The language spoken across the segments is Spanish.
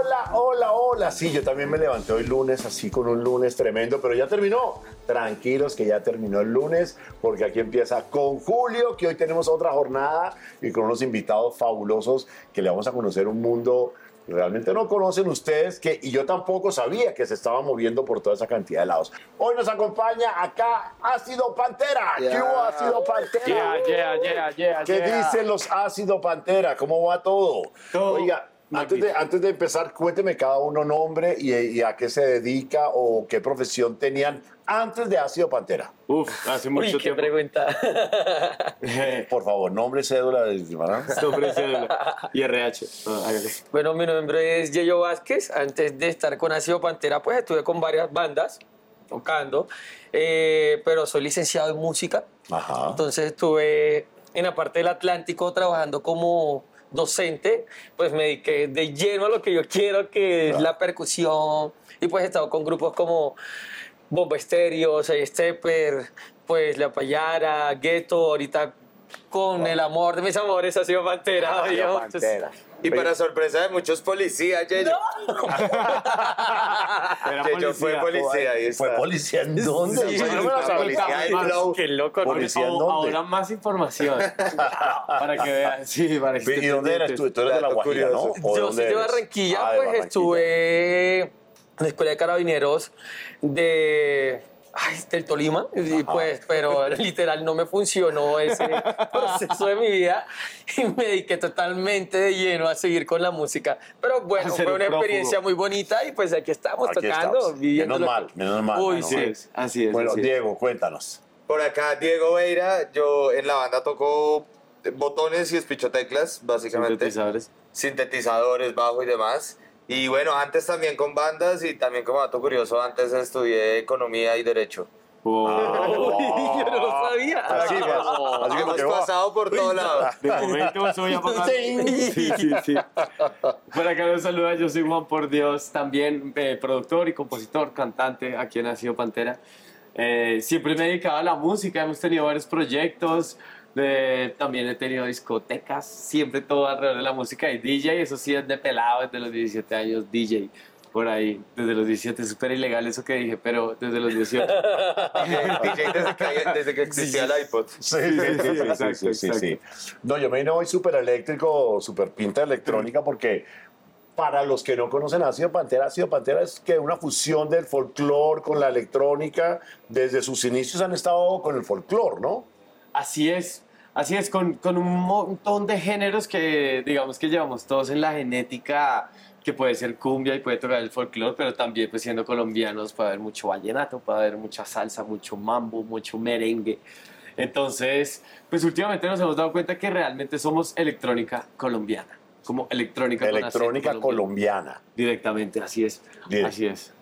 hola, hola, hola. Sí, yo también me levanté hoy lunes así con un lunes tremendo, pero ya terminó. Tranquilos que ya terminó el lunes, porque aquí empieza con Julio, que hoy tenemos otra jornada y con unos invitados fabulosos que le vamos a conocer un mundo que realmente no conocen ustedes que, y yo tampoco sabía que se estaba moviendo por toda esa cantidad de lados. Hoy nos acompaña acá Ácido Pantera. ¿Qué hubo Ácido Pantera? Yeah, yeah, yeah, yeah, ¿Qué yeah. dicen los Ácido Pantera? ¿Cómo va todo? Todo Oiga, antes de, antes de empezar, cuénteme cada uno nombre y, y a qué se dedica o qué profesión tenían antes de Ácido Pantera. Uf, hace Uy, mucho qué tiempo. pregunta. Por favor, nombre, cédula, ¿verdad? Nombre, cédula y RH. Ah, bueno, mi nombre es Yeyo Vázquez. Antes de estar con Ácido Pantera, pues estuve con varias bandas tocando, eh, pero soy licenciado en música. Ajá. Entonces estuve en la parte del Atlántico trabajando como docente, pues me dediqué de lleno a lo que yo quiero, que es la percusión, y pues he estado con grupos como Bomba Estéreo, Say Stepper, pues La Payara, Ghetto, ahorita con el amor de mis amores ha sido Pantera. Pantera. Y para sorpresa de muchos policías, Yeyo. Era Yeyo fue policía, ahí está. ¿Fue policía en dónde? Sí, Yo no me la la sabía. policía del flow. Qué loco, ¿no? Policía. ¿en Ahora- dónde? Ahora más información. para que vean. Sí, para que ¿Y dónde eras tú? Tú eres de La Guajira, ¿no? curioso. ¿O de Yo soy de eres? Barranquilla, Ah, pues estuve en la escuela de carabineros de ay, del Tolima, y pues, pero literal no me funcionó ese proceso de mi vida y me dediqué totalmente de lleno a seguir con la música. Pero bueno, fue un una prófugo. experiencia muy bonita y pues aquí estamos Aquí tocando, estamos. viviendo. Menos mal, menos mal, Uy, menos sí. Así mal. es, así es. Bueno, así es. Diego, cuéntanos. Por acá, Diego Veira, yo en la banda toco botones y espichoteclas, básicamente. Sintetizadores. Sintetizadores, bajo y demás. Y bueno, antes también con bandas y también como dato curioso, antes estudié economía y derecho. Oh. Uy, yo no lo sabía. Así, así que Hemos pasado por todos lados. De momento soy apagado. Sí, sí, sí. Por acá los saluda, yo soy Juan por Dios, también eh, productor y compositor, cantante aquí en Nacido Pantera. Eh, siempre me he dedicado a la música, hemos tenido varios proyectos, de- también he tenido discotecas, siempre todo alrededor de la música y DJ, eso sí es de pelado desde los 17 años, DJ. Por ahí, desde los 17, súper ilegal eso que dije, pero desde los 18. DJ desde que, desde que existía el iPod. Sí, sí, sí, sí, sí, exacto, sí, sí, sí. No, yo me vine hoy súper eléctrico, súper pinta electrónica, porque para los que no conocen Ácido Pantera, Ácido Pantera es que una fusión del folclore con la electrónica. Desde sus inicios han estado con el folclore, ¿no? Así es, así es, con, con un montón de géneros que digamos que llevamos todos en la genética, que puede ser cumbia y puede tocar el folclore, pero también pues siendo colombianos puede haber mucho vallenato, puede haber mucha salsa, mucho mambo, mucho merengue. Entonces, pues últimamente nos hemos dado cuenta que realmente somos electrónica colombiana, como electrónica Electrónica colombiana. Directamente, así es, Bien. así es.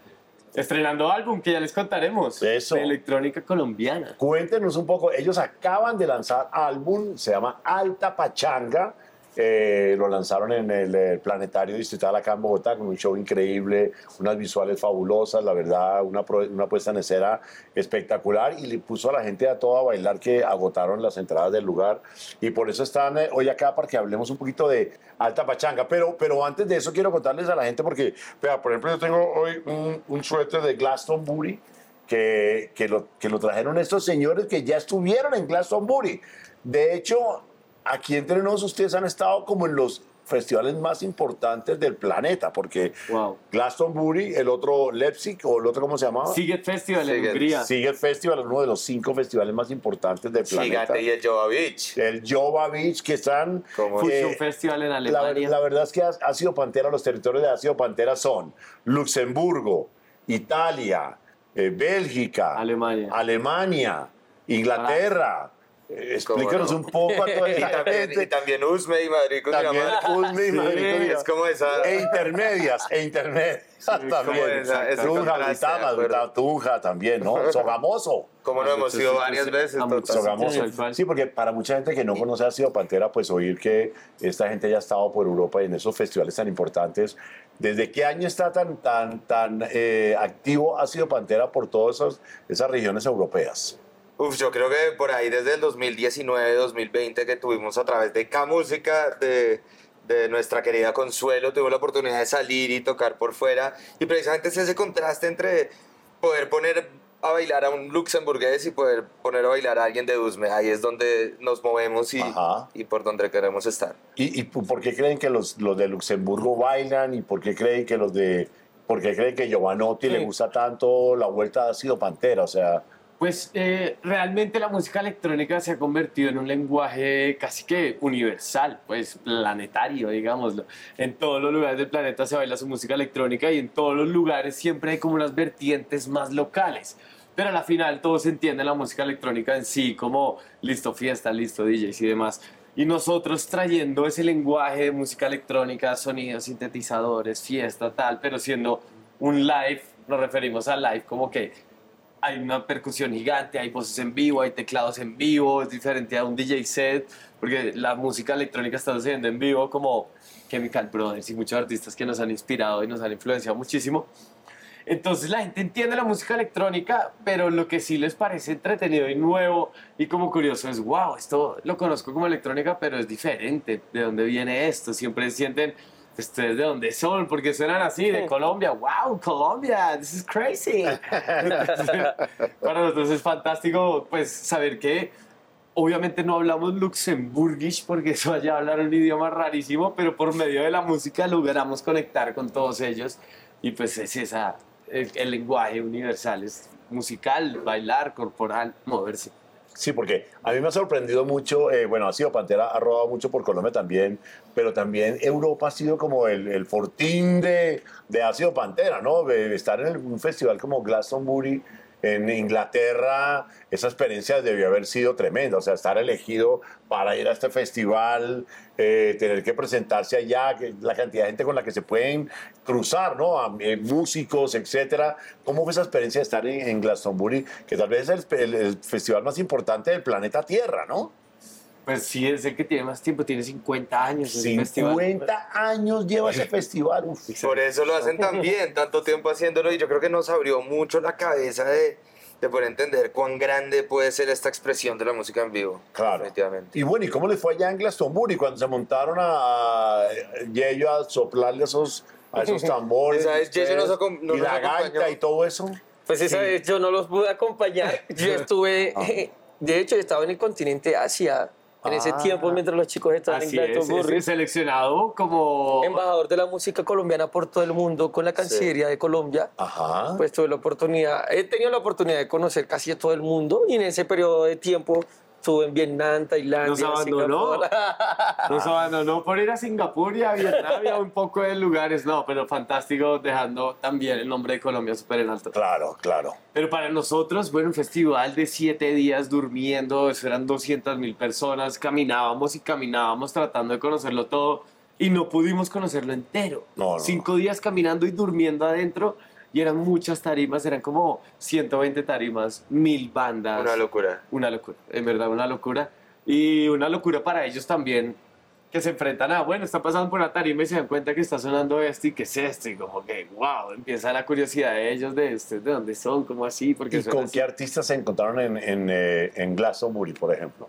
Estrenando álbum que ya les contaremos. Eso. De electrónica colombiana. Cuéntenos un poco, ellos acaban de lanzar álbum, se llama Alta Pachanga, eh, lo lanzaron en el, eh, Planetario Distrital acá en Bogotá con un show increíble, unas visuales fabulosas, la verdad, una, pro- una puesta en escena espectacular y le puso a la gente a todo a bailar que agotaron las entradas del lugar y por eso están eh, hoy acá para que hablemos un poquito de Alta Pachanga, pero, pero antes de eso quiero contarles a la gente porque, vea, por ejemplo, yo tengo hoy un, un suéter de Glastonbury que, que, lo, que lo trajeron estos señores que ya estuvieron en Glastonbury. De hecho, aquí entre nosotros ustedes han estado como en los festivales más importantes del planeta, porque Wow. Glastonbury, el otro Leipzig, o el otro, ¿cómo se llamaba? Sigue Festival en Siget. Hungría. Sigue el Festival, uno de los cinco festivales más importantes del planeta. Gigante y el Jova Beach. El Jova Beach, que están... Como- eh, Fusion Festival en la, Alemania. la verdad es que Ácido Pantera, los territorios de Ácido Pantera son Luxemburgo, Italia, eh, Bélgica, Alemania. Alemania, Inglaterra. Eh, explícanos no? un poco a toda Y esa también, gente. y también Usme y Madrid También. Ulme y Madrid. Es como esa. E intermedias, e intermedias también. esa- Tunja, Tunja también, ¿no? Sogamoso. Como no hemos ido varias veces. Sogamoso. Sí, porque para mucha gente que no conoce a Ácido Pantera, pues oír que esta gente ya ha estado por Europa y en esos festivales tan importantes. ¿Desde qué año está tan, tan, tan eh, activo Ácido Pantera por todas esas, esas regiones europeas? Uf, yo creo que por ahí desde el 2019, 2020 que tuvimos a través de K Música, de, de nuestra querida Consuelo, tuvo la oportunidad de salir y tocar por fuera. Y precisamente es ese contraste entre poder poner a bailar a un luxemburgués y poder poner a bailar a alguien de Usme. Ahí es donde nos movemos y, y por donde queremos estar. ¿Y, y por qué creen que los, los de Luxemburgo bailan? ¿Y por qué creen que los de... ¿Por qué creen que Giovanotti le Sí. gusta tanto la vuelta ha sido Pantera? O sea, Pues eh, realmente la música electrónica se ha convertido en un lenguaje casi que universal, pues planetario, digámoslo. En todos los lugares del planeta se baila su música electrónica y en todos los lugares siempre hay como unas vertientes más locales. Pero a la final todos entienden la música electrónica en sí como listo fiesta, listo DJs y demás. Y nosotros trayendo ese lenguaje de música electrónica, sonidos, sintetizadores, fiesta, tal, pero siendo un live, nos referimos al live como que hay una percusión gigante, hay voces en vivo, hay teclados en vivo, es diferente a un DJ set, porque la música electrónica está sucediendo en vivo como Chemical Brothers y muchos artistas que nos han inspirado y nos han influenciado muchísimo. Entonces la gente entiende la música electrónica, pero lo que sí les parece entretenido y nuevo y como curioso es, wow, esto lo conozco como electrónica, pero es diferente. ¿De dónde viene esto? Siempre sienten, ¿ustedes de dónde son? Porque suenan así, de Colombia. ¡Wow, Colombia! ¡This is crazy! Para nosotros es fantástico pues saber que obviamente no hablamos luxemburgish porque eso allá hablar un idioma rarísimo, pero por medio de la música logramos conectar con todos ellos y pues es esa, el, el lenguaje universal, es musical, bailar, corporal, moverse. Sí, porque a mí me ha sorprendido mucho, eh, bueno, ha sido Pantera, ha rodado mucho por Colombia también, pero también Europa ha sido como el, fortín de, de ha sido Pantera, ¿no? De estar en un festival como Glastonbury en Inglaterra, esa experiencia debió haber sido tremenda, o sea, estar elegido para ir a este festival, eh, tener que presentarse allá, la cantidad de gente con la que se pueden cruzar, ¿no? A- eh, músicos, etcétera. ¿Cómo fue esa experiencia de estar en, Glastonbury, que tal vez es el- el festival más importante del planeta Tierra, ¿no? Pues sí, es el que tiene más tiempo, tiene 50 años. ese festival. 50 años lleva ese festival. uf. Por eso lo hacen tan bien, tanto tiempo haciéndolo y yo creo que nos abrió mucho la cabeza de, de poder entender cuán grande puede ser esta expresión de la música en vivo. Claro. Definitivamente. Y bueno, ¿y cómo les fue allá en Glastonbury cuando se montaron a Yello a soplarle a esos, a esos tambores? Vez Yello nos no y nos la gaita y todo eso. Pues esa vez yo no los pude acompañar. Yo estuve, de hecho, yo estaba en el continente Asia en ese Ah. tiempo mientras los chicos estaban Así en es, Glastonbury. es seleccionado como... Embajador de la música colombiana por todo el mundo con la Cancillería de Colombia. Ajá. Pues tuve la oportunidad, he tenido la oportunidad de conocer casi a todo el mundo y en ese periodo de tiempo estuve en Vietnam, Tailandia, Nos abandonó. Singapur. Nos abandonó por ir a Singapur y a Vietnam y a un poco de lugares, no, pero fantástico dejando también el nombre de Colombia súper en alto. Claro, claro. Pero para nosotros, bueno, un festival de siete días durmiendo, eso eran 200 mil personas, caminábamos y caminábamos tratando de conocerlo todo y no pudimos conocerlo entero. No, no. Cinco días caminando y durmiendo adentro y eran muchas tarimas, eran como 120 tarimas, mil bandas. Una locura. Una locura, en verdad una locura. Y una locura para ellos también, que se enfrentan a, bueno, están pasando por una tarima y se dan cuenta que está sonando esto y que es esto, y como que, wow, empieza la curiosidad de ellos de, este, de dónde son, cómo así, porque ¿Y con así. qué artistas se encontraron en, en, eh, en Glastonbury, por ejemplo?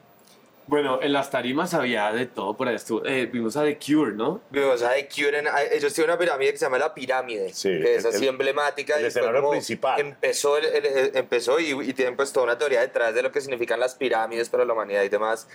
Bueno, en las tarimas había de todo por ahí. Estuvo, eh, vimos a The Cure, ¿no? Vimos a The Cure en- a- ellos tienen una pirámide que se llama la pirámide, Sí, que es el- así el- emblemática. el y fue escenario como principal. Empezó, el- el- el- empezó y, y tienen pues toda una teoría detrás de lo que significan las pirámides para la humanidad y demás.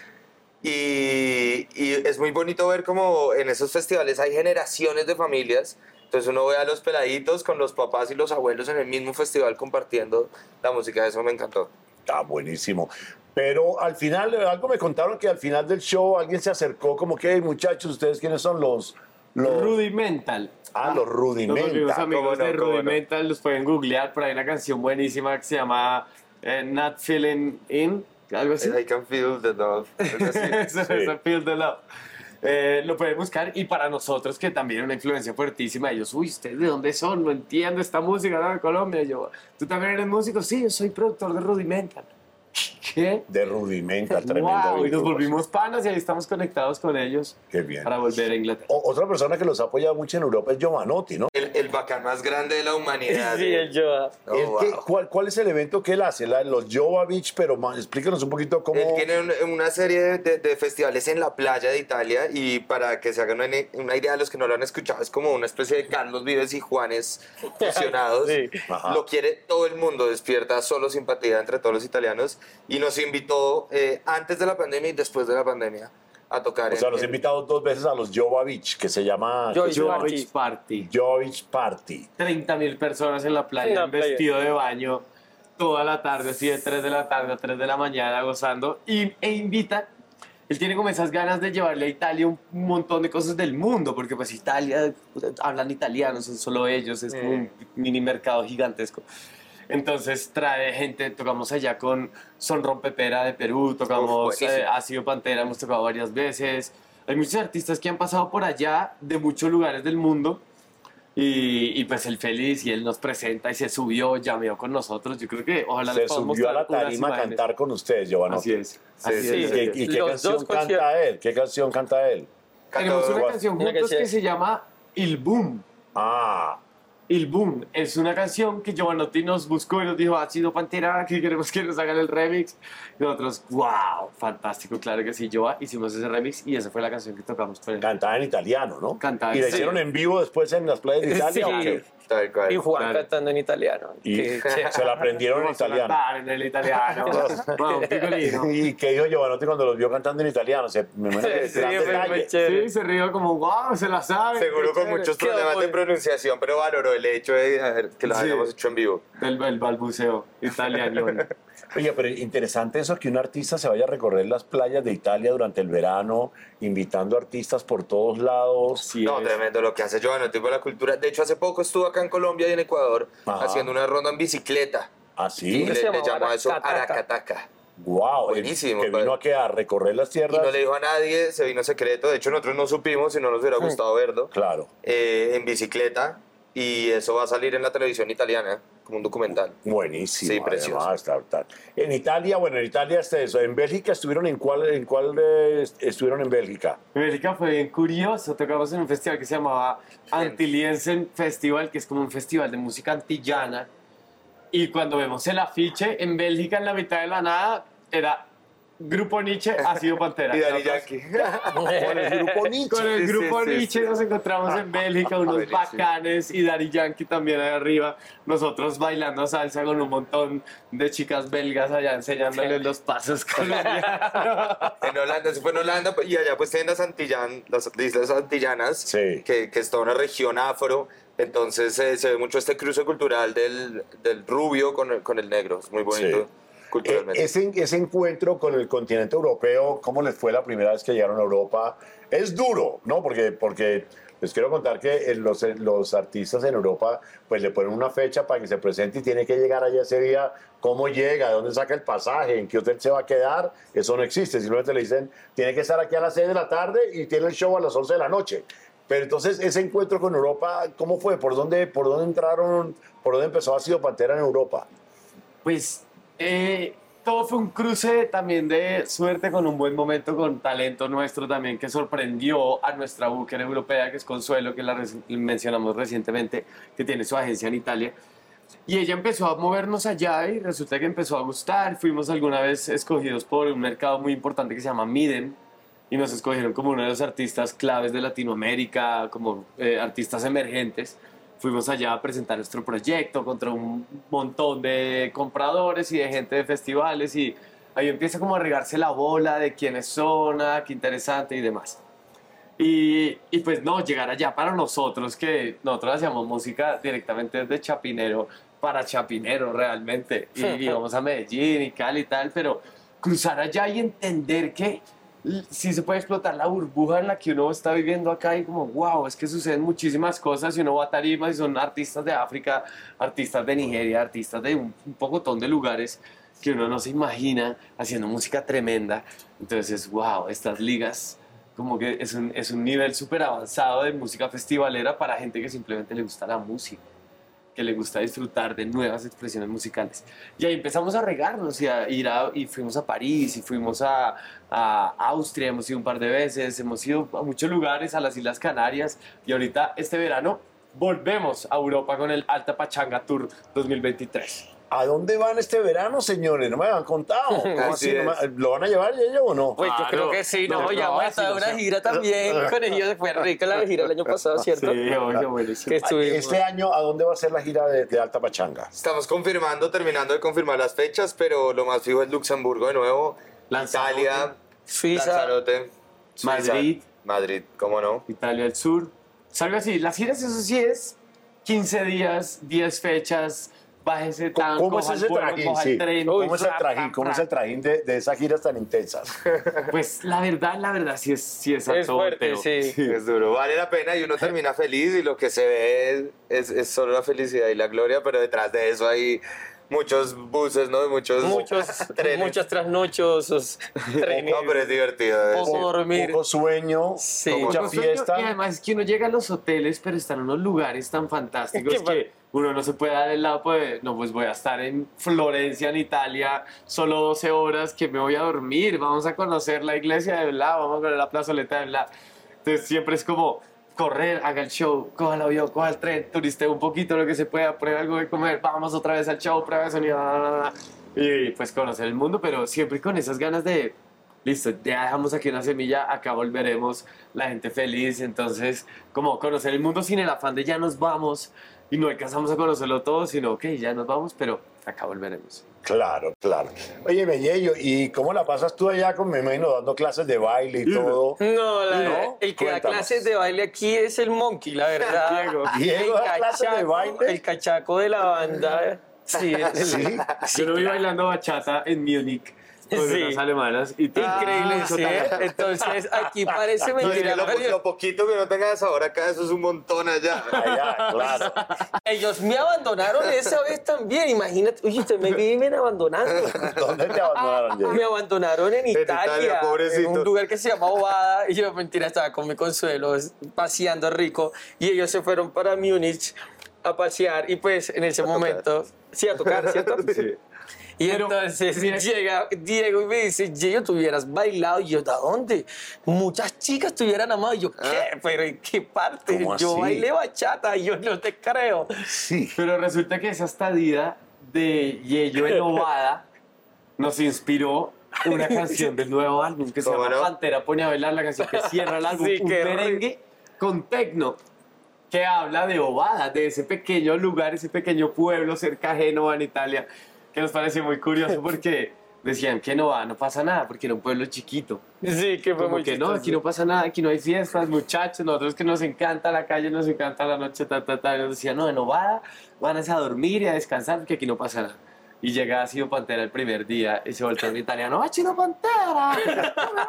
Y, y es muy bonito ver como en esos festivales hay generaciones de familias. Entonces uno ve a los peladitos con los papás y los abuelos en el mismo festival compartiendo la música. Eso me encantó. Está buenísimo. Pero al final, eh, algo me contaron que al final del show alguien se acercó como que, "Hey, muchachos, ¿ustedes quiénes son los...? los Rudimental. ah, los Los Rudimental. volvimos amigos ¿Cómo no? de ¿Cómo no? Rudimental, los pueden googlear, por ahí hay una canción buenísima que se llama eh, Not Feeling In, algo así. I can feel the love. Es así. Eso, Sí. Feel the Love. Eh, lo pueden buscar. Y para nosotros que también una influencia fuertísima ellos uy ustedes de dónde son no entiendo esta música de Colombia yo tú también eres músico sí yo soy productor de Rudimental ¿qué? De Rudimental, tremendo. Wow, y nos volvimos panas y ahí estamos conectados con ellos Qué bien. para volver a Inglaterra. O- otra persona que los ha apoyado mucho en Europa es Giovanotti, ¿no? El, el bacán más grande de la humanidad. Sí, el Joa. Oh, wow. ¿cuál, cuál es el evento que él hace? La- los Jovovich, pero ma- explícanos un poquito cómo... Él tiene un- una serie de, de festivales en la playa de Italia y para que se hagan una, una idea de los que no lo han escuchado, es como una especie de Carlos Vives y Juanes fusionados. Sí. Lo quiere todo el mundo, despierta solo simpatía entre todos los italianos y nos invitó eh, antes de la pandemia y después de la pandemia a tocar. O sea, los he invitado dos veces a los Jovovich, que se llama George Party. Jovovich Party. 30 mil personas en la playa, En la playa. vestido de baño, toda la tarde, así de 3 de la tarde a 3 de la mañana, gozando. Y, e invita, él tiene como esas ganas de llevarle a Italia un montón de cosas del mundo, porque pues Italia, hablan italiano, son solo ellos, es como un mini mercado gigantesco. Entonces trae gente, tocamos allá con Son Rompepera de Perú, tocamos Uf, eh, Ácido Pantera, hemos tocado varias veces. Hay muchos artistas que han pasado por allá de muchos lugares del mundo. Y, y pues el feliz y él nos presenta y se subió, llameó con nosotros. Yo creo que ojalá Se les podamos subió a la tarima a cantar con ustedes, Giovanotti. Así es. Así sí, es. ¿Y sí. qué, y qué Los canción canta él? ¿Qué canción canta él? Tenemos una canción Una juntos que que se llama Il Boom. Ah, Il Boom es una canción que Giovanotti nos buscó y nos dijo, ha sido Pantera, que queremos que nos hagan el remix. Y nosotros, wow, fantástico, claro que sí, Joa, hicimos ese remix y esa fue la canción que tocamos por él. cantaba en italiano, ¿no? Cantaba ¿Y la hicieron en vivo después en las playas de Italia Sí. Tal cual. Y Juan Claro. cantando en italiano. Y chévere. se la aprendieron en italiano. cantar en el italiano. Un picolino. ¿Y qué dijo Giovanotti cuando los vio cantando en italiano? Se, me imagino que Sí, fue. Sí, se rió como, wow, se la sabe. Seguro con chévere". muchos problemas de pronunciación, pero valoró el hecho de que lo Sí. hayamos hecho en vivo. Del el balbuceo italiano. Oye, pero interesante eso que un artista se vaya a recorrer las playas de Italia durante el verano, invitando artistas por todos lados. Sí, No, es. tremendo lo que hace Giovanni, tipo la cultura. De hecho, hace poco estuvo acá en Colombia y en Ecuador Ajá. haciendo una ronda en bicicleta. Así. Y le, le llamó a eso Aracataca. Wow. Buenísimo, Que padre. vino a recorrer las Y tierras. no le dijo a nadie, se vino secreto. De hecho, nosotros no supimos y no nos hubiera gustado verlo. Claro. eh, en bicicleta. Y eso va a salir en la televisión italiana, como un documental. Buenísimo. Sí, precioso. además, tal, tal. En Italia, bueno, en Italia está eso. En Bélgica estuvieron en cuál, en cuál eh, est- estuvieron en Bélgica. En Bélgica fue bien curioso. Tocamos en un festival que se llamaba Antiliensen Festival, que es como un festival de música antillana. Y cuando vemos el afiche, en Bélgica, en la mitad de la nada, era Grupo Nietzsche, ha sido Pantera. Y Nosotros- Yankee. Con el grupo Nietzsche. Con el grupo sí, sí, Nietzsche sí. nos encontramos en Bélgica, unos Buenísimo. bacanes y Daddy Yankee también ahí arriba. Nosotros bailando salsa con un montón de chicas belgas allá enseñándoles los pasos colombianos. En Holanda, se fue en Holanda y allá pues tienen las, Antillan, las islas antillanas, Sí. que, que es toda una región afro. Entonces eh, se ve mucho este cruce cultural del, del rubio con el, con el negro. Es muy bonito Sí. Culturalmente. Eh, ese, ese encuentro con el continente europeo, ¿cómo les fue la primera vez que llegaron a Europa? Es duro, ¿no? Porque, porque les quiero contar que eh, los, eh, los artistas en Europa pues le ponen una fecha para que se presente y tiene que llegar allá ese día. ¿Cómo llega? ¿De dónde saca el pasaje? ¿En qué hotel se va a quedar? Eso no existe. Simplemente le dicen, tiene que estar aquí a las 6 de la tarde y tiene el show a las 11 de la noche. Pero entonces, ese encuentro con Europa, ¿cómo fue? ¿Por dónde, por dónde entraron? ¿Por dónde empezó a sido Pantera en Europa? Pues eh, todo fue un cruce también de suerte con un buen momento, con talento nuestro también que sorprendió a nuestra búquera europea, que es Consuelo, que la mencionamos recientemente, que tiene su agencia en Italia. Y ella empezó a movernos allá y resulta que empezó a gustar. Fuimos alguna vez escogidos por un mercado muy importante que se llama Midem y nos escogieron como uno de los artistas claves de Latinoamérica, como eh, artistas emergentes. Fuimos allá a presentar nuestro proyecto contra un montón de compradores y de gente de festivales y ahí empieza como a regarse la bola de quiénes son, ah, qué interesante y demás. Y, y pues no, llegar allá para nosotros, que nosotros hacíamos música directamente desde Chapinero para Chapinero realmente. Y íbamos a Medellín y Cali y tal, pero cruzar allá y entender que sí se puede explotar la burbuja en la que uno está viviendo acá y como, wow, es que suceden muchísimas cosas y uno va a tarimas y son artistas de África, artistas de Nigeria, artistas de un, un pocotón de lugares que uno no se imagina haciendo música tremenda. Entonces, wow, estas ligas como que es un, es un nivel súper avanzado de música festivalera para gente que simplemente le gusta la música. Que le gusta disfrutar de nuevas expresiones musicales. Y ahí empezamos a regarnos y a ir y fuimos a París y fuimos a, a Austria, hemos ido un par de veces, hemos ido a muchos lugares, a las Islas Canarias y ahorita este verano volvemos a Europa con el Alta Pachanga Tour 2023. ¿A dónde van este verano, señores? No me han contado. ¿Cómo Así así? ¿No es. me- ¿Lo van a llevar ellos o no? Pues yo creo que sí, no, No, ya estado en o una sea. gira también con ellos, fue rica la gira el año pasado, ¿cierto? Sí, oye, buenísimo. Este año, ¿a dónde va a ser la gira de, de Alta Pachanga? Estamos confirmando, terminando de confirmar las fechas, pero lo más fijo es Luxemburgo de nuevo, Lanzarote. Italia, Suiza. Lanzarote, Suiza, Madrid. Madrid, ¿cómo no? Italia del Sur. Salgo así. Las giras, eso sí es 15 días, 10 fechas, bájese tan, ¿Cómo es ese trajín? Sí. ¿Cómo es el trajín? ¿Cómo es el trajín de, de esas giras tan intensas? Pues la verdad, la verdad, sí es, sí es, fuerte, sí. Es duro, vale la pena y uno termina feliz y lo que se ve es, es, es solo la felicidad y la gloria, pero detrás de eso hay muchos buses, ¿no? Muchos, Muchos, trenes. muchos trasnochos, trenes. No, pero es divertido. es- Poco dormir. Poco sueño, Sí. mucha Poco sueño, fiesta. Y además es que uno llega a los hoteles, pero están en unos lugares tan fantásticos que uno no se puede dar el lado, pues, no, pues voy a estar en Florencia, en Italia, solo 12 horas que me voy a dormir, vamos a conocer la iglesia de Bla, vamos a ver la plazoleta de Bla. Entonces siempre es como correr, haga el show, coja el avión, coja el tren, turiste un poquito lo que se pueda, prueba algo de comer, vamos otra vez al show, prueba de sonido, bla, bla, bla, y pues conocer el mundo, pero siempre con esas ganas de listo, ya dejamos aquí una semilla, acá volveremos, la gente feliz, entonces como conocer el mundo sin el afán de ya nos vamos y no alcanzamos a conocerlo todo, sino ok, ya nos vamos, pero acá volveremos. Claro, claro. Oye, Bellello, ¿y cómo la pasas tú allá con, me imagino, dando clases de baile y todo? No, la- ¿No? el que da Cuéntanos. clases de baile aquí es el Monkey, la verdad. Diego. Diego da clases de baile. El cachaco de la banda. Sí, el- Sí. Yo lo vi bailando bachata en Múnich Sí. unas alemanas y Increíble, mucho ¿sí? talento. Entonces, aquí parece No, mentira. lo, poquito que no tengas ahora acá, eso es un montón allá. Allá, claro. Ellos me abandonaron esa vez también, imagínate. Oye, usted me viven abandonando. ¿Dónde te abandonaron, Diego? Me abandonaron en Italia, Italia, pobrecito. en un lugar que se llama Ovada, y yo, mentira, estaba con mi consuelo, paseando rico, y ellos se fueron para Múnich a pasear, y pues en ese momento, sí, a tocar, ¿cierto? Sí. Y Pero, entonces mira- llega Diego y me dice, Diego, tú hubieras bailado. Y yo, ¿de dónde? Muchas chicas te hubieran amado. Y yo, ¿qué? ¿Pero en qué parte? ¿Cómo Yo así? bailé bachata y yo no te creo. Sí. Pero resulta que esa estadía de Yello en Ovada nos inspiró una canción del nuevo álbum que se ¿Cómo llama no? Pantera Pone a Bailar, la canción que cierra el álbum, Sí, un merengue con tecno que habla de Ovada, de ese pequeño lugar, ese pequeño pueblo cerca a Génova en Italia, que nos parece muy curioso porque decían que no va, no pasa nada, porque era un pueblo chiquito. Sí, que fue Como muy que no, chistoso. aquí no pasa nada, aquí no hay fiestas, muchachos, nosotros que nos encanta la calle, nos encanta la noche, ta, ta, ta. Y nos decían, no, en Ovada van a ir a dormir y a descansar porque aquí no pasa nada. Y llega a Sido Pantera el primer día y se voltea un italiano, ¡ah, Chino Pantera!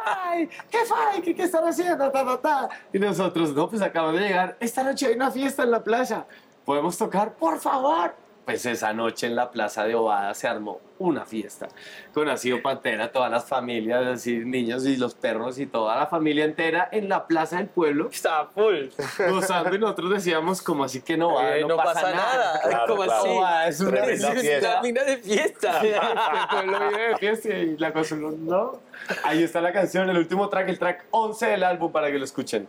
¡Ay! ¿Qué fai? ¿Qué, ¿Qué están haciendo? Ta, ta, ta. Y nosotros, no, pues acabamos de llegar, esta noche hay una fiesta en la playa, ¿podemos tocar? ¡Por favor! Pues esa noche en la plaza de Ovada se armó una fiesta con Asido Pantera, todas las familias, así, niños y los perros y toda la familia entera en la plaza del pueblo, Estaba full. gozando y nosotros decíamos como así que no, va, Eh, no, pasa, nada. Claro, ¿Cómo claro. así? Ovada es una Es fiesta. una mina de fiesta. el pueblo vive de fiesta y la cosa no, no. Ahí está la canción, el último track, el track 11 del álbum para que lo escuchen.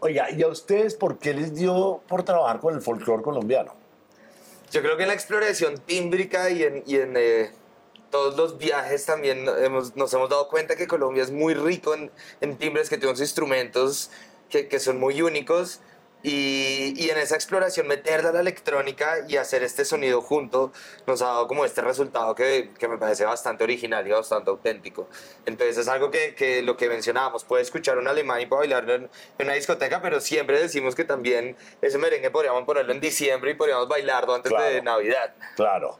Oiga, ¿y a ustedes por qué les dio por trabajar con el folclore colombiano? Yo creo que en la exploración tímbrica y en, eh, todos los viajes también nos hemos dado cuenta que Colombia es muy rico en, timbres, que tiene unos instrumentos que son muy únicos. Y, y en esa exploración meterla a la electrónica y hacer este sonido junto nos ha dado como este resultado que, que me parece bastante original y bastante auténtico. Entonces es algo que, que lo que mencionábamos, puede escuchar un alemán y puede bailarlo en, en una discoteca, pero siempre decimos que también ese merengue podríamos ponerlo en diciembre y podríamos bailarlo antes de Claro. Navidad. Claro.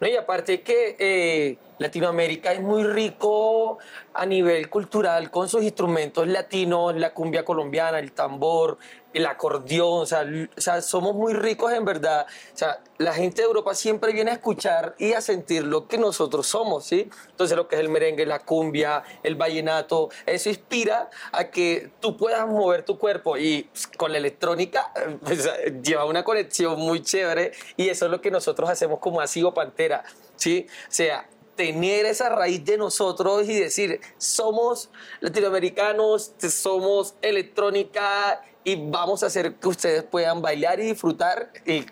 No, y aparte que eh, Latinoamérica es muy rico a nivel cultural con sus instrumentos latinos, la cumbia colombiana, el tambor, el acordeón, o sea, o sea, somos muy ricos en verdad. O sea, la gente de Europa siempre viene a escuchar y a sentir lo que nosotros somos, ¿sí? Entonces lo que es el merengue, la cumbia, el vallenato, eso inspira a que tú puedas mover tu cuerpo y pues, con la electrónica pues, lleva una conexión muy chévere y eso es lo que nosotros hacemos como Asigo Pantera, ¿sí? O sea, tener esa raíz de nosotros y decir, somos latinoamericanos, somos electrónica y vamos a hacer que ustedes puedan bailar y disfrutar y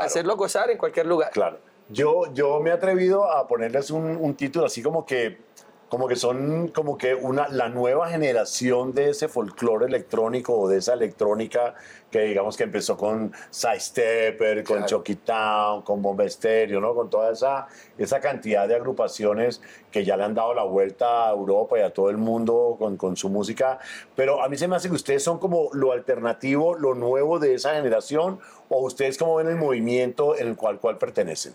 hacerlo gozar en cualquier lugar. Claro. Yo, yo me he atrevido a ponerles un, un título así como que como que son como que una, la nueva generación de ese folclore electrónico o de esa electrónica que digamos que empezó con Sidestepper, con Chucky Town, con Bomba Estéreo, ¿no? Con toda esa, esa cantidad de agrupaciones que ya le han dado la vuelta a Europa y a todo el mundo con, con su música. Pero a mí se me hace que ustedes son como lo alternativo, lo nuevo de esa generación o ustedes como ven el movimiento en el cual, cual pertenecen.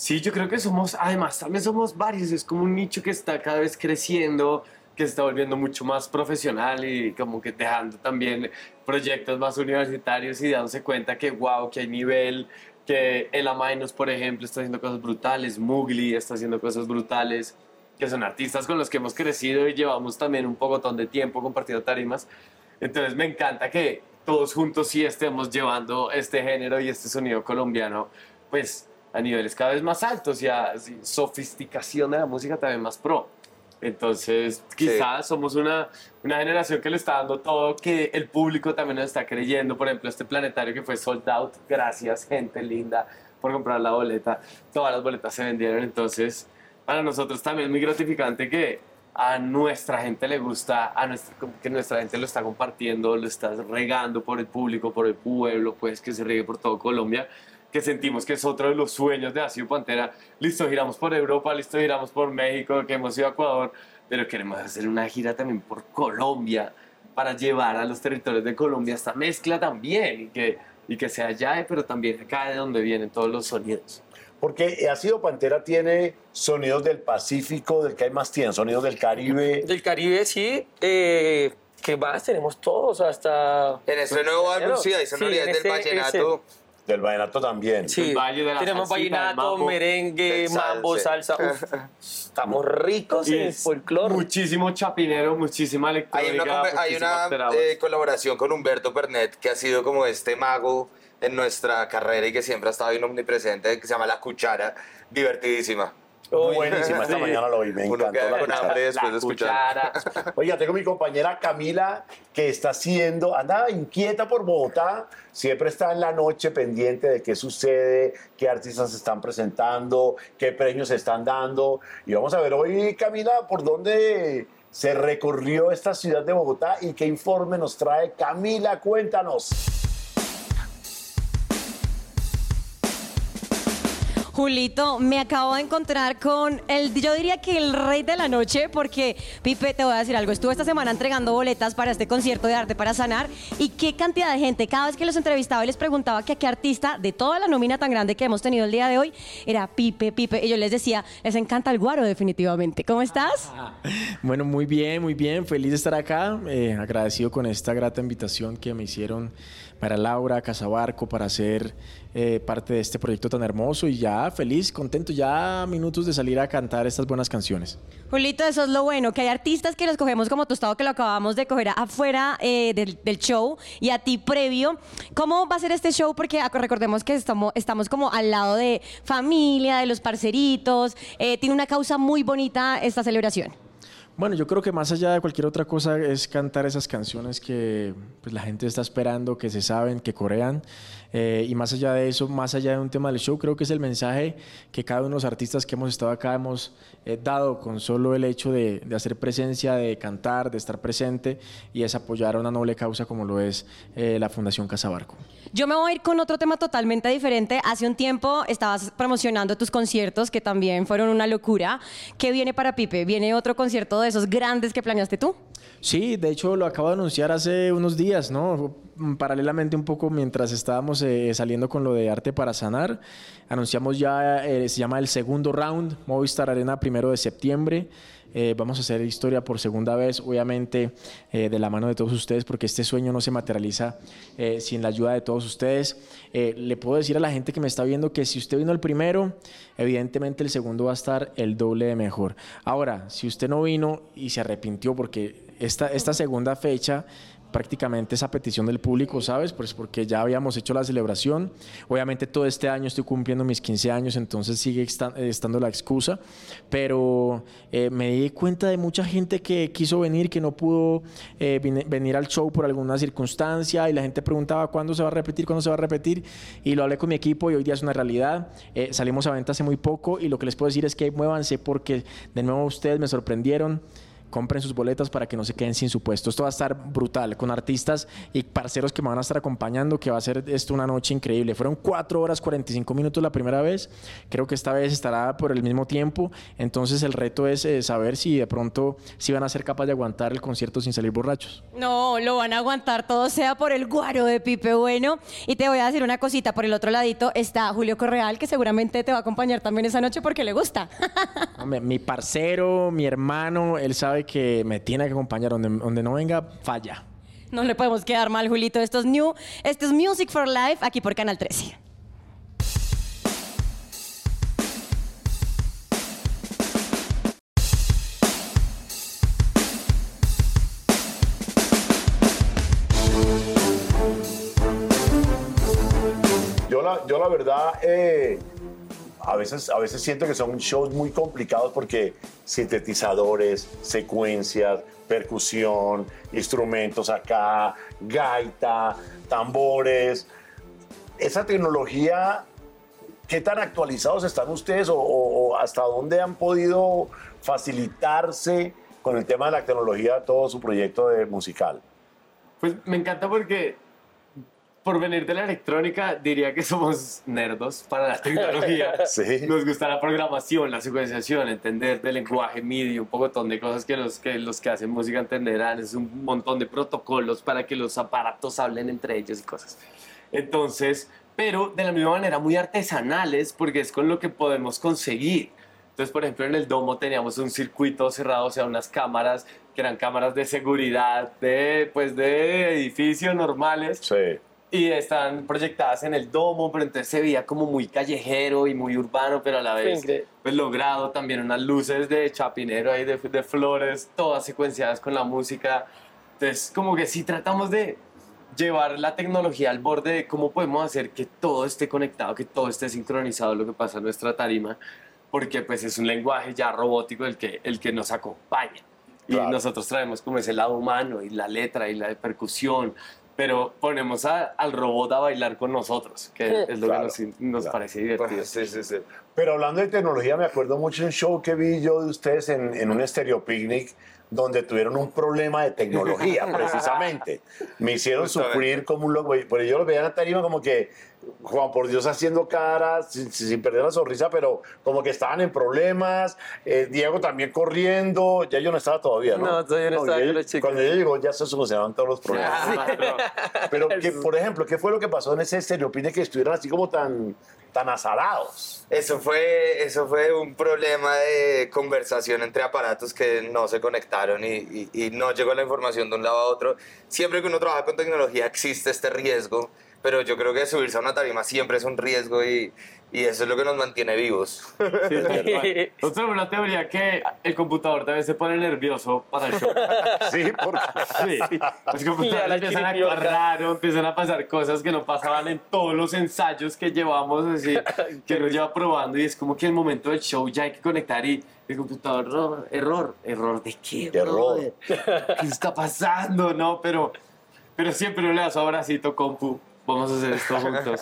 Sí, yo creo que somos, además, también somos varios, es como un nicho que está cada vez creciendo, que se está volviendo mucho más profesional y como que dejando también proyectos más universitarios y dándose cuenta que, wow, que hay nivel, que el Amainos, por ejemplo, está haciendo cosas brutales, Mugli está haciendo cosas brutales, que son artistas con los que hemos crecido y llevamos también un poco de tiempo compartiendo tarimas. Entonces me encanta que todos juntos sí estemos llevando este género y este sonido colombiano, pues a niveles cada vez más altos y a sofisticación de la música también más pro. Entonces, quizás somos una, una generación que le está dando todo, que el público también nos está creyendo. Por ejemplo, este planetario que fue sold out. Gracias, gente linda, por comprar la boleta. Todas las boletas se vendieron. Entonces, para nosotros también es muy gratificante que a nuestra gente le gusta, a nuestra, que nuestra gente lo está compartiendo, lo está regando por el público, por el pueblo, pues que se riegue por todo Colombia que sentimos que es otro de los sueños de Asio Pantera. Listo, giramos por Europa, listo, giramos por México, que hemos ido a Ecuador, pero queremos hacer una gira también por Colombia para llevar a los territorios de Colombia esta mezcla también y que, y que sea allá, pero también acá de donde vienen todos los sonidos. Porque Ácido Pantera tiene sonidos del Pacífico, del que hay más tienen, sonidos del Caribe. Del Caribe, sí. Eh, ¿Qué más? Tenemos todos hasta... En este nuevo álbum, sí, hay sonoridades del vallenato. Del vallenato también. Sí, tenemos vallenato, merengue, mambo, salsa. estamos ricos en el folclore. Muchísimo chapinero, muchísima electrónica. Hay una, eh, colaboración con Humberto Pernet que ha sido como este mago en nuestra carrera y que siempre ha estado bien omnipresente, que se llama La Cuchara, divertidísima. Buenísima, esta mañana lo vi, me encantó la cuchara. después de escuchar. Oiga, tengo mi compañera Camila que está haciendo, anda inquieta por Bogotá, siempre está en la noche pendiente de qué sucede, qué artistas se están presentando, qué premios se están dando. Y vamos a ver hoy, Camila, por dónde se recorrió esta ciudad de Bogotá y qué informe nos trae. Camila, cuéntanos. Julito, me acabo de encontrar con el, yo diría que el rey de la noche, porque Pipe, te voy a decir algo, estuve esta semana entregando boletas para este concierto de arte para sanar y qué cantidad de gente, cada vez que los entrevistaba y les preguntaba que a qué artista de toda la nómina tan grande que hemos tenido el día de hoy era Pipe, Pipe, y yo les decía, les encanta el guaro definitivamente. ¿Cómo estás? Bueno, muy bien, muy bien, feliz de estar acá, eh, agradecido con esta grata invitación que me hicieron para Laura, Casabarco, para ser eh, parte de este proyecto tan hermoso y ya feliz, contento, ya minutos de salir a cantar estas buenas canciones. Julito, eso es lo bueno, que hay artistas que los cogemos como tostado, que lo acabamos de coger afuera eh, del, show y a ti previo. ¿Cómo va a ser este show? Porque recordemos que estamos, estamos como al lado de familia, de los parceritos, eh, tiene una causa muy bonita esta celebración. Bueno, yo creo que más allá de cualquier otra cosa es cantar esas canciones que pues, la gente está esperando, que se saben, que corean. Eh, y más allá de eso, más allá de un tema del show, creo que es el mensaje que cada uno de los artistas que hemos estado acá hemos eh, dado con solo el hecho de, hacer presencia, de cantar, de estar presente y es apoyar a una noble causa como lo es eh, la Fundación Casabarco. Yo me voy a ir con otro tema totalmente diferente. Hace un tiempo estabas promocionando tus conciertos que también fueron una locura. ¿Qué viene para Pipe? ¿Viene otro concierto de esos grandes que planeaste tú? Sí, de hecho lo acabo de anunciar hace unos días, ¿no? Paralelamente un poco mientras estábamos eh, saliendo con lo de Arte para Sanar, anunciamos ya, eh, se llama el segundo round, Movistar Arena primero de septiembre. eh, vamos a hacer historia por segunda vez, obviamente eh, de la mano de todos ustedes, porque este sueño no se materializa eh, sin la ayuda de todos ustedes. le puedo decir a la gente que me está viendo que si usted vino el primero, evidentemente el segundo va a estar el doble de mejor. Ahora, si usted no vino y se arrepintió porque esta, esta segunda fecha prácticamente esa petición del público, ¿sabes? Pues porque ya habíamos hecho la celebración. Obviamente todo este año estoy cumpliendo mis 15 años, entonces sigue estando la excusa, pero eh, me di cuenta de mucha gente que quiso venir, que no pudo eh, venir al show por alguna circunstancia y la gente preguntaba cuándo se va a repetir, cuándo se va a repetir y lo hablé con mi equipo y hoy día es una realidad. Eh, salimos a venta hace muy poco y lo que les puedo decir es que muévanse porque de nuevo ustedes me sorprendieron compren sus boletas para que no se queden sin su puesto. Esto va a estar brutal, con artistas y parceros que me van a estar acompañando, que va a ser esto una noche increíble. Fueron 4 horas 45 minutos la primera vez, creo que esta vez estará por el mismo tiempo, entonces el reto es eh, saber si de pronto si van a ser capaces de aguantar el concierto sin salir borrachos. No, lo van a aguantar todo sea por el guaro de Pipe Bueno. Y te voy a decir una cosita, por el otro ladito está Julio Correal, que seguramente te va a acompañar también esa noche porque le gusta. mi parcero, mi hermano, él sabe que me tiene que acompañar. Donde, donde no venga, falla. No le podemos quedar mal, Julito. Esto es New, esto es Music for Life aquí por Canal 13. Yo la, yo la verdad, eh, a veces, a veces siento que son shows muy complicados porque sintetizadores, secuencias, percusión, instrumentos acá, gaita, tambores. Esa tecnología, ¿qué tan actualizados están ustedes o, hasta dónde han podido facilitarse con el tema de la tecnología todo su proyecto de musical? Pues me encanta porque por venir de la electrónica, diría que somos nerdos para la tecnología. Nos gusta la programación, la secuenciación, entender del lenguaje MIDI, un montón de cosas que los, que los que hacen música entenderán. Es un montón de protocolos para que los aparatos hablen entre ellos y cosas. Entonces, pero de la misma manera muy artesanales, porque es con lo que podemos conseguir. Entonces, por ejemplo, en el domo teníamos un circuito cerrado, o sea, unas cámaras que eran cámaras de seguridad de, pues, de edificios normales. Sí y están proyectadas en el domo, pero entonces se veía como muy callejero y muy urbano, pero a la vez pues logrado también unas luces de chapinero ahí de, de, flores, todas secuenciadas con la música. Entonces como que sí tratamos de llevar la tecnología al borde de cómo podemos hacer que todo esté conectado, que todo esté sincronizado lo que pasa en nuestra tarima, porque pues es un lenguaje ya robótico el que, el que nos acompaña. Y nosotros traemos como ese lado humano y la letra y la percusión, pero ponemos al robot a bailar con nosotros, que es lo que nos, parece divertido. Sí, sí, sí. Pero hablando de tecnología, me acuerdo mucho de un show que vi yo de ustedes en, en un estéreo picnic donde tuvieron un problema de tecnología, precisamente. Me hicieron sufrir como un loco. Pero yo lo veía en la tarima como que, Juan por Dios, haciendo caras, sin, perder la sonrisa, pero como que estaban en problemas. Eh, Diego también corriendo. Ya yo no estaba todavía, ¿no? No, todavía no, estaba Cuando yo llegó ya se solucionaban todos los problemas. pero, que, por ejemplo, ¿qué fue lo que pasó en ese estereopine que estuvieran así como tan tan azarados. Eso fue, eso fue un problema de conversación entre aparatos que no se conectaron y, y, no llegó la información de un lado a otro. Siempre que uno trabaja con tecnología existe este riesgo, pero yo creo que subirse a una tarima siempre es un riesgo y, y eso es lo que nos mantiene vivos. Sí, Nosotros una teoría que el computador también se pone nervioso para el show. Sí, porque sí. los computadores empiezan a actuar raro, empiezan a pasar cosas que no pasaban en todos los ensayos que llevamos, así, que nos lleva probando y es como que el momento del show ya hay que conectar y el computador, error, error, de qué, error. ¿Qué está pasando? No, pero, pero siempre le das abracito, compu vamos a hacer esto juntos.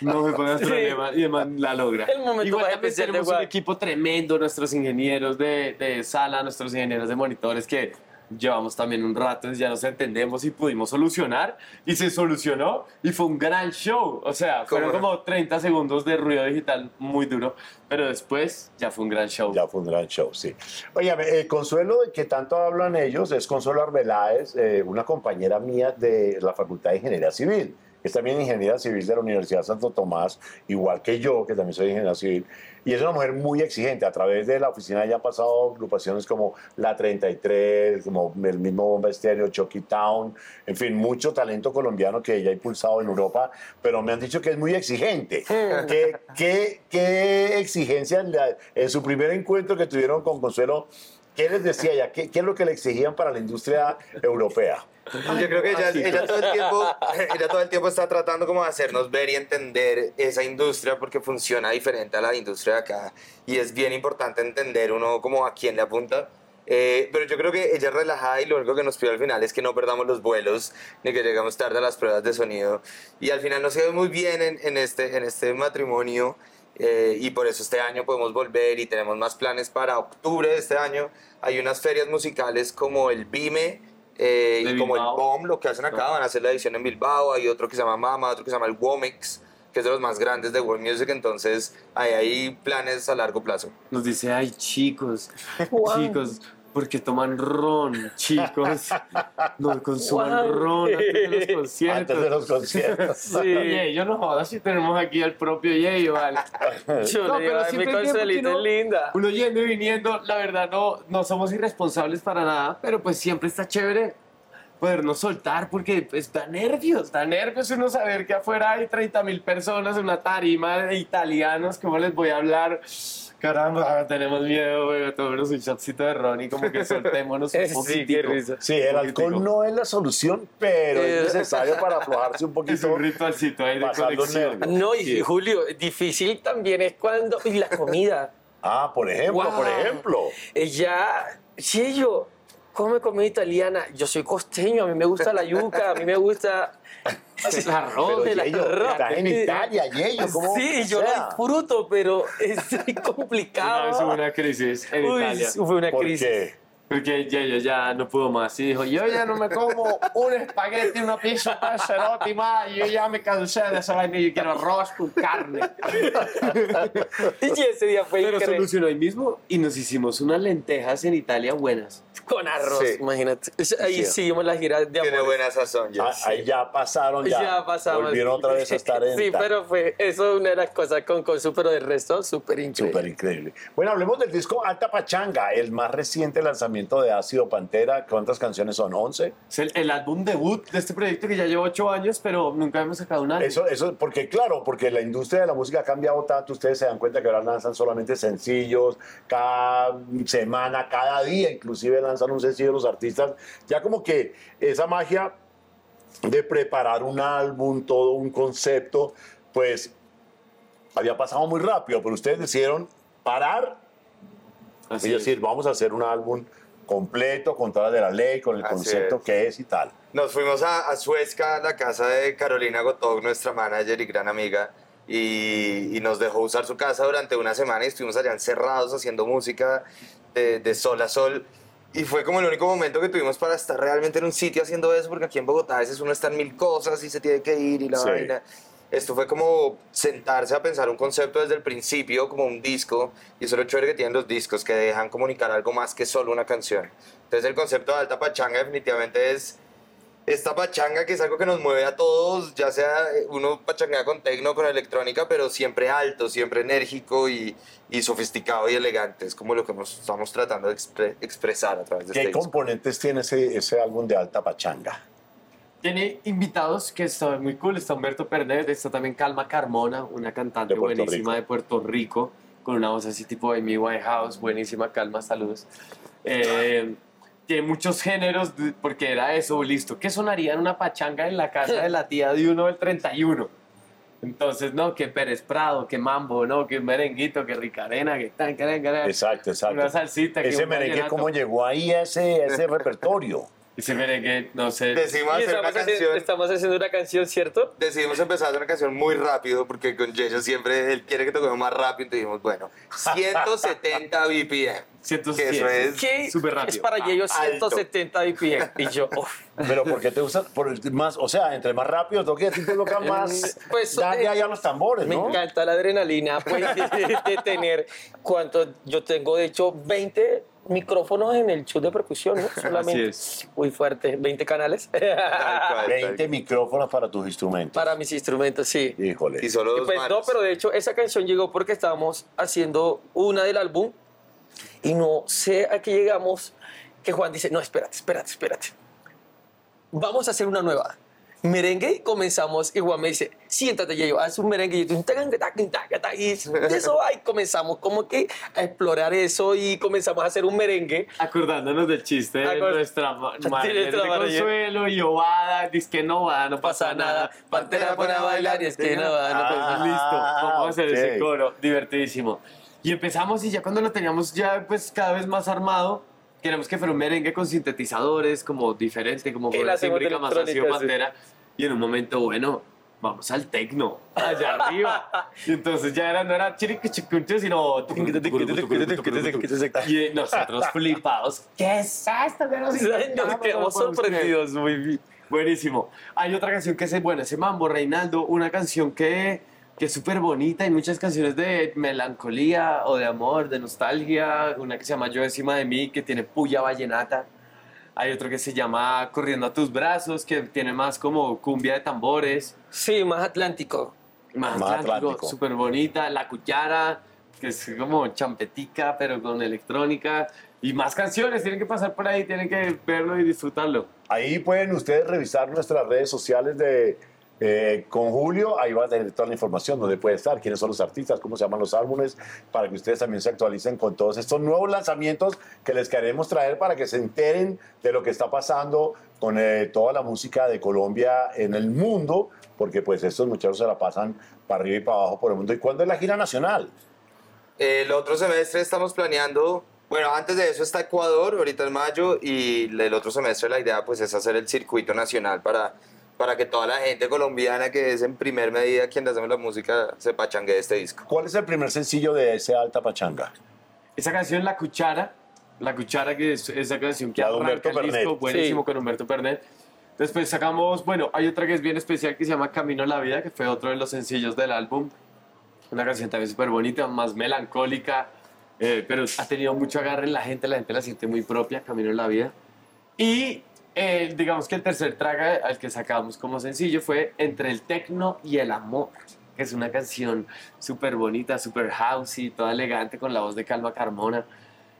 No me pongas problema. Y además la logra. El momento Igual también tenemos un equipo tremendo, nuestros ingenieros de, de sala, nuestros ingenieros de monitores que llevamos también un rato, ya nos entendemos y pudimos solucionar y se solucionó y fue un gran show. O sea, fueron como 30 segundos de ruido digital muy duro, pero después ya fue un gran show. Ya fue un gran show, sí. Oye, el Consuelo de que tanto hablan ellos es Consuelo Arbeláez, eh, una compañera mía de la Facultad de Ingeniería Civil es también ingeniera civil de la Universidad Santo Tomás, igual que yo, que también soy ingeniera civil. Y es una mujer muy exigente. A través de la oficina ya han pasado agrupaciones como La 33, como el mismo Bomba Estéreo, Chucky Town, en fin, mucho talento colombiano que ella ha impulsado en Europa, pero me han dicho que es muy exigente. ¿Qué, qué, qué exigencia en, su primer encuentro que tuvieron con Consuelo? ¿Qué les decía ella? ¿Qué, qué es lo que le exigían para la industria europea? Yo creo que ella, ella todo el tiempo, ella todo el tiempo está tratando como de hacernos ver y entender esa industria porque funciona diferente a la industria de acá y es bien importante entender uno como a quién le apunta. Eh, pero yo creo que ella es relajada y lo único que nos pide al final es que no perdamos los vuelos ni que llegamos tarde a las pruebas de sonido. Y al final nos quedó muy bien en, en este, en este matrimonio eh, y por eso este año podemos volver y tenemos más planes para octubre de este año. Hay unas ferias musicales como el BIME eh, y como el Bilbao. BOM, lo que hacen acá, van a hacer la edición en Bilbao. Hay otro que se llama Mama, otro que se llama el WOMEX, que es de los más grandes de World Music. Entonces, ahí hay planes a largo plazo. Nos dice, ay, chicos, Juan. chicos, porque toman ron, chicos. No consuman ron antes de los conciertos. Antes de los conciertos. Sí. Oye, yo no jodas si tenemos aquí al propio Yeyo, vale. Yo le digo, "Ay, mi es linda. Uno yendo y viniendo, la verdad no, no somos irresponsables para nada, pero pues siempre está chévere podernos soltar porque pues da nervios, da nervios uno saber que afuera hay 30 mil personas en una tarima de italianos, ¿cómo les voy a hablar? Caramba, ah, tenemos miedo, güey, tomémonos un shotcito de ron y como que soltémonos un Sí, poquitico. risa. Sí, el alcohol no es la solución, pero es necesario para aflojarse un Es poquito. un ritualcito ahí de conexión. No, y Julio, difícil también es cuando. Y la comida. Ah, por ejemplo, Wow. por ejemplo. Ella, sí, yo come comida italiana. Yo soy costeño, a mí me gusta la yuca, a mí me gusta el arroz, Pero el Yello, arroz. estás en Italia, Yello, ¿cómo? Sí, yo lo disfruto, pero es muy Una vez hubo complicado. una crisis en Uy, Italia. fue una ¿Por crisis. qué? Porque Yeyo ya no pudo más y dijo, yo ya no me como un espagueti, una pizza panzerotti más, yo ya me cansé de esa vaina y yo quiero arroz con carne. Y ese día fue Pero increíble. solucionó ahí mismo y nos hicimos unas lentejas en Italia buenas. Con arroz, Sí. imagínate. Ahí Sí. seguimos la gira de Tiene amor. buena sazón, Ah, Jess. Ahí ya pasaron, ya. Ya pasamos. Volvieron otra vez a estar en Sí, Italia. pero fue eso es una de las cosas con Consu, pero de resto súper increíble. Súper increíble. Bueno, hablemos del disco Alta Pachanga, el más reciente lanzamiento de Ácido Pantera. ¿Cuántas canciones son? ¿11? Es el, el álbum debut de este proyecto que ya lleva ocho años, pero nunca hemos sacado un álbum. Eso, eso, porque claro, porque la industria de la música ha cambiado tanto, ustedes se dan cuenta que ahora lanzan solamente sencillos, cada semana, cada día, inclusive lanzan un sencillo los artistas, ya como que esa magia de preparar un álbum, todo un concepto, pues había pasado muy rápido, pero ustedes decidieron parar Así y es. decir, vamos a hacer un álbum completo, con todas de la ley, con el Así concepto es. que es y tal. Nos fuimos a, a Suezca, a la casa de Carolina Gotog, nuestra manager y gran amiga, y, y nos dejó usar su casa durante una semana y estuvimos allá encerrados haciendo música de, de sol a sol. Y fue como el único momento que tuvimos para estar realmente en un sitio haciendo eso, porque aquí en Bogotá a veces uno está en mil cosas y se tiene que ir y la Sí. vaina. Esto fue como sentarse a pensar un concepto desde el principio, como un disco, y eso es lo chévere que tienen los discos, que dejan comunicar algo más que solo una canción. Entonces el concepto de Alta Pachanga definitivamente es esta pachanga que es algo que nos mueve a todos, ya sea eh, uno pachanga con tecno, con electrónica, pero siempre alto, siempre enérgico y, y sofisticado y elegante. Es como lo que nos estamos tratando de expre- expresar a través de ¿Qué este disco. componentes tiene ese, ese álbum de Alta Pachanga? Tiene invitados que están muy cool. Está Humberto Pernet, está también Calma Carmona, una cantante De buenísima Rico. de Puerto Rico, con una voz así tipo Amy Whitehouse, buenísima, Calma, saludos. Eh, tiene muchos géneros, porque era eso, listo. ¿Qué sonaría en una pachanga en la casa de la tía de uno del 31? Entonces, no, que Pérez Prado, que Mambo, no, que merenguito, que Ricarena, que tan, que tan, Exacto, exacto. Una salsita, que Ese un merengue. ¿cómo llegó ahí a ese, a ese repertorio? Ese merengue, no sé. Decidimos Y hacer una haciendo, canción. estamos haciendo una canción, ¿cierto? Decidimos empezar a hacer una canción muy rápido porque con Yeyo siempre él quiere que toquemos más rápido. Entonces dijimos, bueno, 170 BPM. 110. Que eso es súper rápido. Es para ellos Alto. 170 BPM. Y yo, uf. Pero ¿por qué te gusta? Por el más, o sea, entre más rápido toque, a ti te toca más. Pues, darle eh, ahí a los tambores, Me ¿no? encanta la adrenalina, pues, de, de tener, ¿cuánto? Yo tengo, de hecho, 20 micrófonos en el show de percusión, ¿no? Solamente. es. Muy fuerte, 20 canales. Tal cual, tal 20 micrófonos para tus instrumentos. Para mis instrumentos, sí. Híjole. Y solo Y dos pues, no, pero de hecho esa canción llegó porque estábamos haciendo una del álbum y no sé a qué llegamos que Juan dice, no, espérate, espérate, espérate. Vamos a hacer una nueva. Merengue y comenzamos y Juan me dice, siéntate y yo, haz un merengue y yo, y de eso ahí comenzamos como que a explorar eso y comenzamos a hacer un merengue. Acordándonos del chiste de Acor- nuestra madre de. Consuelo y Ovada, dice que no va, no pasa, nada. Pantera pone a bailar y es que no va, no Ah, pasa listo, vamos a hacer ese coro, divertidísimo. Y empezamos y ya cuando lo teníamos ya pues cada vez más armado, queremos que fuera un merengue con sintetizadores, como diferente, como con la más así electrónica, sí. Y en un momento, bueno, vamos al tecno, allá arriba. Y entonces ya era, no era chiriquichicunche, sino... Y nosotros flipados. ¿Qué es esto? Nos quedamos sorprendidos, muy bien. Buenísimo. Hay otra canción que es, bueno, ese Mambo Reinaldo, una canción que, que es súper bonita. Hay muchas canciones de melancolía o de amor, de nostalgia. Una que se llama Yo encima de mí, que tiene puya vallenata. Hay otro que se llama Corriendo a tus brazos, que tiene más como cumbia de tambores. Sí, más atlántico. Más, Más atlántico, atlántico. súper bonita. La cuchara, que es como champetica, pero con electrónica. Y más canciones, tienen que pasar por ahí, tienen que verlo y disfrutarlo. Ahí pueden ustedes revisar nuestras redes sociales de eh, con Julio. Ahí va a tener toda la información, dónde puede estar, quiénes son los artistas, cómo se llaman los álbumes, para que ustedes también se actualicen con todos estos nuevos lanzamientos que les queremos traer para que se enteren de lo que está pasando con eh, toda la música de Colombia en el mundo, porque pues estos muchachos se la pasan para arriba y para abajo por el mundo. ¿Y cuándo es la gira nacional? El otro semestre estamos planeando, bueno, antes de eso está Ecuador, ahorita en mayo, y el otro semestre la idea pues es hacer el circuito nacional para, para que toda la gente colombiana que es en primer medida quien le hacemos la música se pachangue este disco. ¿Cuál es el primer sencillo de ese Alta Pachanga? Esa canción, La Cuchara, La Cuchara, que es esa canción que La de Humberto arranca el disco, Pernet. buenísimo Sí. con Humberto Pernet. Después sacamos, bueno, hay otra que es bien especial que se llama Camino a la Vida, que fue otro de los sencillos del álbum. Una canción también súper bonita, más melancólica, eh, pero ha tenido mucho agarre en la gente, la gente la siente muy propia, Camino a la Vida. Y eh, digamos que el tercer track al que sacamos como sencillo fue Entre el Tecno y el Amor, que es una canción súper bonita, súper housey, toda elegante, con la voz de Calma Carmona.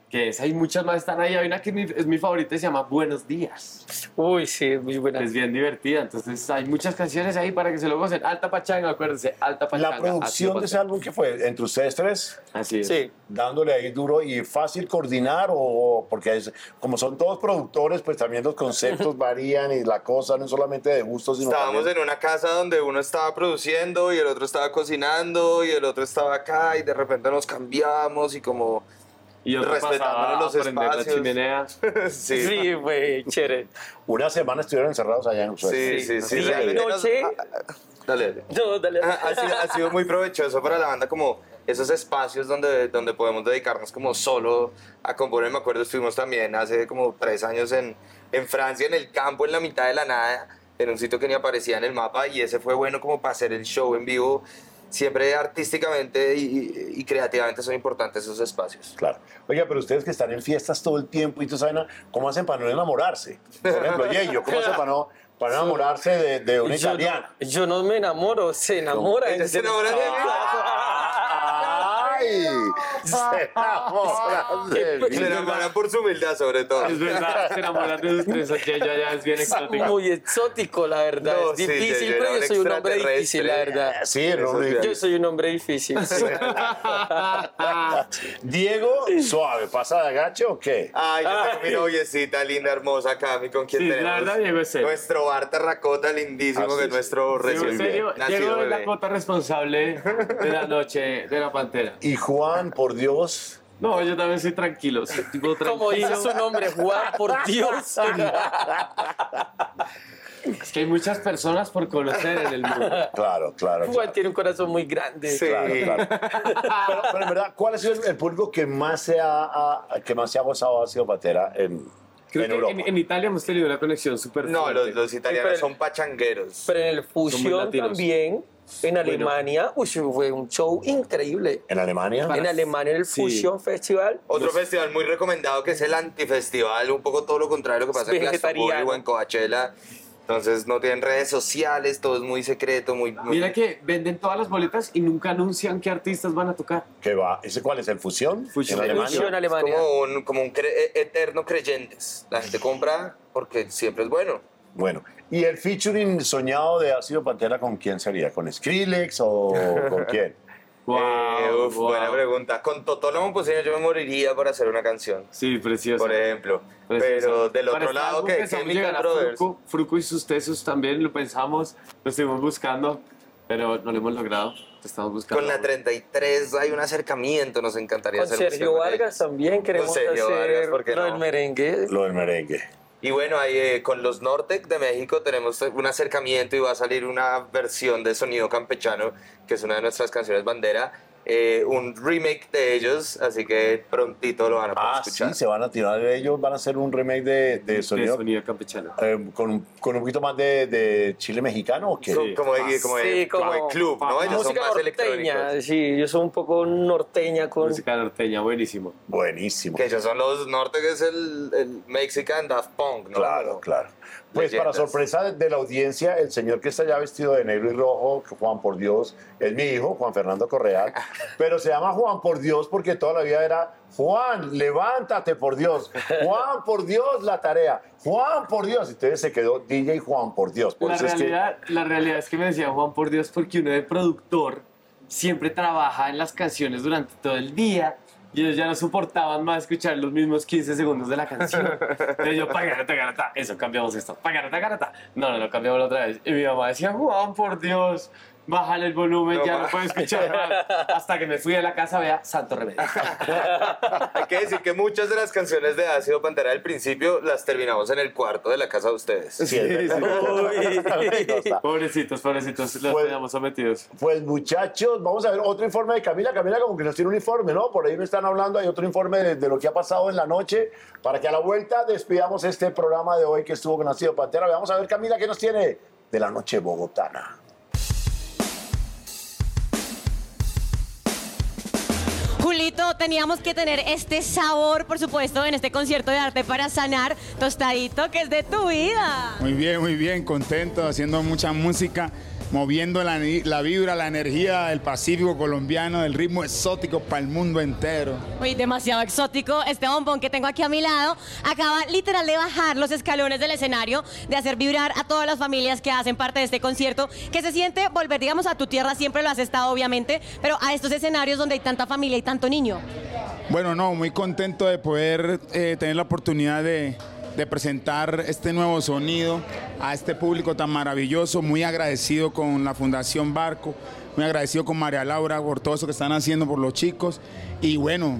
Que es, hay muchas más están ahí. Hay una que es mi, es mi favorita y se llama Buenos Días. Uy, sí, muy buena. Es bien divertida. Entonces hay muchas canciones ahí para que se lo gocen. Alta Pachanga, acuérdense. Alta Pachanga. La producción de ese álbum que fue entre ustedes tres. Así es. Sí. dándole ahí duro y fácil coordinar o porque es, como son todos productores, pues también los conceptos varían y la cosa no es solamente de gustos, sino Estábamos también- en una casa donde uno estaba produciendo y el otro estaba cocinando y el otro estaba acá y de repente nos cambiamos y como Y yo Respetándonos los prender la espacios. chimenea. sí, Sí, fue chévere. una semana estuvieron encerrados allá en Suecia. sí, sí, sí, Día y realmente nos- noche. Dale, dale. No, dale. Ha, ha sido, ha sido muy provechoso para la banda como esos espacios donde, donde podemos dedicarnos como solo a componer. Me acuerdo, estuvimos también hace como tres años en, en Francia, en el campo, en la mitad de la nada, en un sitio que ni aparecía en el mapa y ese fue bueno como para hacer el show en vivo. Siempre artísticamente y, y creativamente son importantes esos espacios. Claro. Oiga, pero ustedes que están en fiestas todo el tiempo y tú saben, ¿cómo hacen para no enamorarse? Por ejemplo, Yeyo, ¿cómo hacen para no, para no enamorarse de, de una Yo no- italiana? Yo no me enamoro, se enamora. Ella se enamora de mí. ¡Ay! Se enamoran de mí. Se enamoran por su humildad sobre todo. Es verdad, se enamoran de sus tres ya es bien Es exótico. muy exótico, la verdad. No, es sí, difícil, yo- yo pero yo soy un hombre difícil, la verdad. Sí, es Yo soy un hombre difícil. Diego, suave, ¿pasa de agache o qué? Ay, yo tengo mi noviecita linda, hermosa, Cami, con quien Sí, la tenemos verdad, Diego es nuestro bar terracota lindísimo, Ah, que sí, es nuestro recién en serio, nacido Diego es la cota responsable de la noche de la pantera. Y Juan, por Dios, No, yo también soy tranquilo, soy tipo Como dice tranquilo. su nombre, Juan, por Dios. Es que hay muchas personas por conocer en el mundo. claro, claro. Juan claro. tiene un corazón muy grande. Sí. Claro, claro. Pero, pero en verdad, ¿cuál ha sido el, el público que más se ha, ha- que más se ha gozado ha sido Patera en, Creo en que Europa? en, en Italia hemos tenido una conexión súper No, los, los italianos pero- son pachangueros. Pero en el latinos. también En Alemania, uy, fue un show increíble. ¿En Alemania? En Alemania, en el Sí. Fusion Festival. Otro festival muy recomendado que es el antifestival, un poco todo lo contrario que pasa en Glastonbury Vegetariano. o en Coachella. Entonces no tienen redes sociales, todo es muy secreto, muy... muy- Mira que venden todas las boletas y nunca anuncian qué artistas van a tocar. ¿Qué va? ¿Ese cuál es? ¿El Fusión? Fusión. ¿En Alemania? Fusion es Alemania. como un, como un cre- e- eterno creyentes. La gente compra porque siempre es bueno. Bueno, ¿y el featuring soñado de Ácido Pantera con quién sería? ¿Con Skrillex o con quién? Wow, Eh, uf, wow. Buena pregunta. Con Totolo Momposino yo me moriría por hacer una canción, Sí, precioso. por ejemplo. Precioso. Pero del otro lado, que Chemical Brothers. Fruco, Fruco y sus tesos también lo pensamos, lo estuvimos buscando, pero no lo hemos logrado. Lo estamos buscando. Con la 33 hay un acercamiento, nos encantaría Con hacer Sergio con Vargas también queremos Sergio hacer Vargas, ¿por qué lo no? del merengue. Lo del merengue. Y bueno, ahí, eh, con los Nortec de México tenemos un acercamiento y va a salir una versión de Sonido Campechano, que es una de nuestras canciones bandera, eh, un remake de ellos, así que prontito lo van a poder Ah, escuchar. sí, se van a tirar ellos, van a hacer un remake de, de de sonido, sonido campechano. eh, con, un- con un poquito más de, de chile mexicano o qué? Co- Como, de, como, de, Sí, como de como- club, ¿no? Ellos son Música más norteña, sí, yo soy un poco norteña con... Música norteña, buenísimo. Buenísimo. Que ellos son los Nortec, es el, el Mexican Daft Punk, ¿no? Claro, claro. Pues para sorpresa de la audiencia, el señor que está ya vestido de negro y rojo, Juan por Dios, es mi hijo, Juan Fernando Correal, pero se llama Juan por Dios porque toda la vida era Juan, levántate por Dios, Juan por Dios la tarea, Juan por Dios, entonces se quedó DJ Juan por Dios. Por La eso es que- realidad, la realidad es que me decía Juan, por Dios, porque uno de productor siempre trabaja en las canciones durante todo el día y ellos ya no soportaban más escuchar los mismos 15 segundos de la canción. Entonces yo, pagarata, garata, eso, cambiamos esto, pagarata, garata. No, no, no, cambiamos otra vez. Y mi mamá decía, Juan, por Dios, bájale el volumen, No ya no puedo escuchar más. Hasta que me fui a la casa, vea, santo remedio. Hay que decir que muchas de las canciones de Ácido Pantera del principio las terminamos en el cuarto de la casa de ustedes. Sí. No está. Pobrecitos, pobrecitos, los Pues- teníamos sometidos. Pues muchachos, vamos a ver otro informe de Camila. Camila como que nos tiene un informe, ¿no? Por ahí me están hablando, hay otro informe de, de lo que ha pasado en la noche, para que a la vuelta despidamos este programa de hoy que estuvo con Nacido Pantera. Vamos a ver Camila qué nos tiene de la noche bogotana. Julito, teníamos que tener este sabor, por supuesto, en este concierto de arte para sanar tostadito, que es de tu vida. Muy bien, muy bien, contento, haciendo mucha música, moviendo la, vibra, la energía del Pacífico colombiano, del ritmo exótico para el mundo entero. Uy, demasiado exótico. Este bombón que tengo aquí a mi lado acaba literal de bajar los escalones del escenario, de hacer vibrar a todas las familias que hacen parte de este concierto, que se siente volver, digamos, a tu tierra, siempre lo has estado, obviamente, pero a estos escenarios donde hay tanta familia y tanto niño. Bueno, no, muy contento de poder eh, tener la oportunidad de, de presentar este nuevo sonido a este público tan maravilloso, muy agradecido con la Fundación Barco, muy agradecido con María Laura por todo eso que están haciendo por los chicos. Y bueno,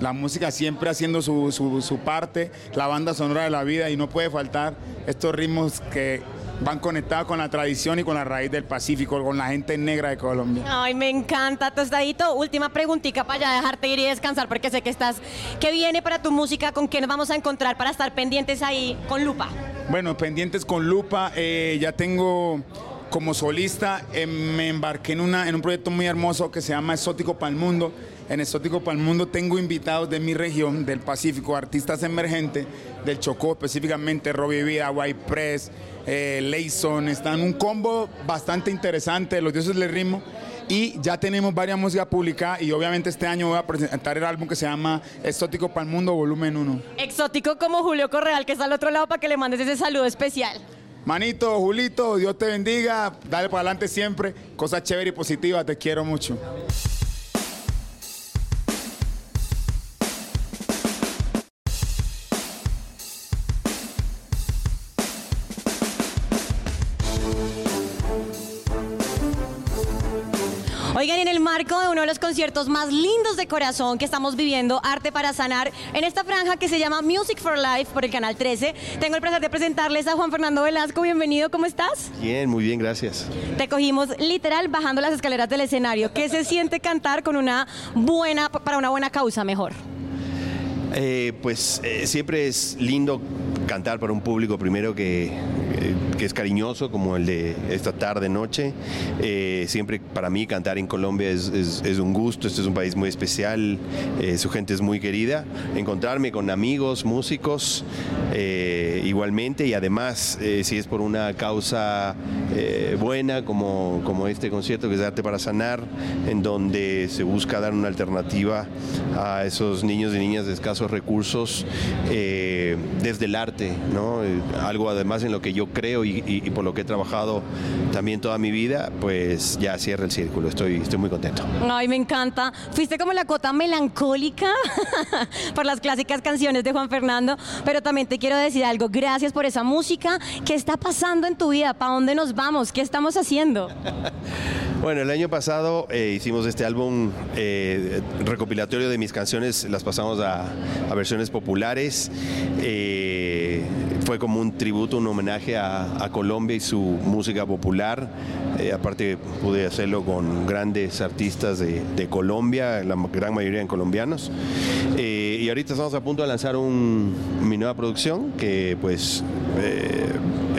la música siempre haciendo su, su- su parte, la banda sonora de la vida y no puede faltar estos ritmos que van conectados con la tradición y con la raíz del Pacífico, con la gente negra de Colombia. Ay, me encanta, Tostadito. Última preguntita para ya dejarte ir y descansar, porque sé que estás. ¿Qué viene para tu música? ¿Con qué nos vamos a encontrar para estar pendientes ahí con lupa? Bueno, pendientes con Lupa, eh, ya tengo como solista, eh, me embarqué en, una, en un proyecto muy hermoso que se llama Exótico para el Mundo. En Exótico para el Mundo tengo invitados de mi región, del Pacífico, artistas emergentes, del Chocó específicamente, Robbie Vida, White Press, eh, Layson, están un combo bastante interesante, los dioses del ritmo. Y ya tenemos varias músicas publicadas y obviamente este año voy a presentar el álbum que se llama Exótico para el Mundo, volumen 1. Exótico como Julio Correal, que está al otro lado, para que le mandes ese saludo especial. Manito, Julito, Dios te bendiga. Dale para adelante siempre. Cosas chéveres y positivas. Te quiero mucho. Los conciertos más lindos de corazón que estamos viviendo, Arte para Sanar, en esta franja que se llama Music for Life por el Canal 13, tengo el placer de presentarles a Juan Fernando Velasco. Bienvenido, ¿cómo estás? Bien, muy bien, gracias. Te cogimos literal bajando las escaleras del escenario. ¿Qué se siente cantar con una buena, para una buena causa mejor? Eh, pues eh, siempre es lindo cantar para un público primero que, que es cariñoso, como el de esta tarde, noche. Eh, siempre para mí cantar en Colombia es, es- un gusto, este es un país muy especial, eh, su gente es muy querida. Encontrarme con amigos, músicos, eh, igualmente, y además, si es por una causa buena, como, como este concierto que es Arte para Sanar, en donde se busca dar una alternativa a esos niños y niñas de escasos recursos desde el arte, ¿no? Algo además en lo que yo creo y, y- y por lo que he trabajado también toda mi vida, pues ya cierra el círculo, estoy, estoy muy contento. Ay, me encanta. Fuiste como la cota melancólica por las clásicas canciones de Juan Fernando, pero también te quiero decir algo. Gracias por esa música. ¿Qué está pasando en tu vida? ¿Para dónde nos vamos? ¿Qué estamos haciendo? Bueno, el año pasado eh, hicimos este álbum eh, recopilatorio de mis canciones, las pasamos a, a versiones populares. Eh, fue como un tributo, un homenaje a, Colombia y su música popular. Eh, aparte pude hacerlo con grandes artistas de, de Colombia, la gran mayoría en colombianos. Eh, y ahorita estamos a punto de lanzar un- mi nueva producción que pues eh,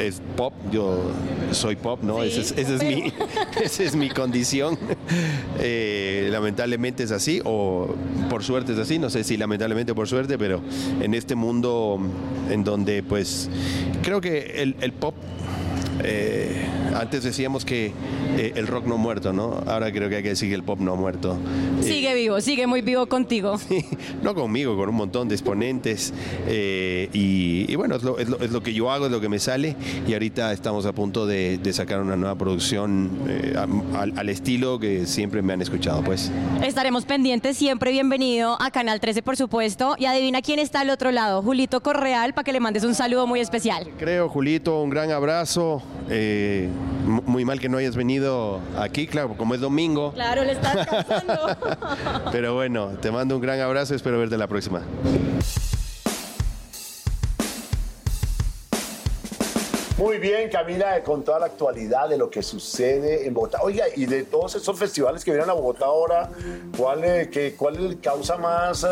es pop, yo soy pop, ¿no? Sí, es, mi, esa es mi condición. Eh, lamentablemente es así, o por suerte es así, no sé si lamentablemente o por suerte, pero en este mundo en donde pues creo que el, el pop... eh, antes decíamos que eh, el rock no ha muerto, ¿no? Ahora creo que hay que decir que el pop no ha muerto. Eh, Sigue vivo, sigue muy vivo contigo. no conmigo, con un montón de exponentes. eh, y, y bueno, es lo, es lo- es lo que yo hago, es lo que me sale. Y ahorita estamos a punto de, de sacar una nueva producción eh, a- al, al estilo que siempre me han escuchado, pues. Estaremos pendientes, siempre bienvenido a Canal 13, por supuesto. Y adivina quién está al otro lado, Julito Correal, para que le mandes un saludo muy especial. Creo, Julito, un gran abrazo. Eh, muy mal que no hayas venido aquí, claro, como es domingo. Claro, le está descansando. Pero bueno, te mando un gran abrazo y espero verte la próxima. Muy bien, Camila, con toda la actualidad de lo que sucede en Bogotá. Oiga, y de todos esos festivales que vienen a Bogotá ahora, ¿cuál, eh, qué- cuál causa más, eh,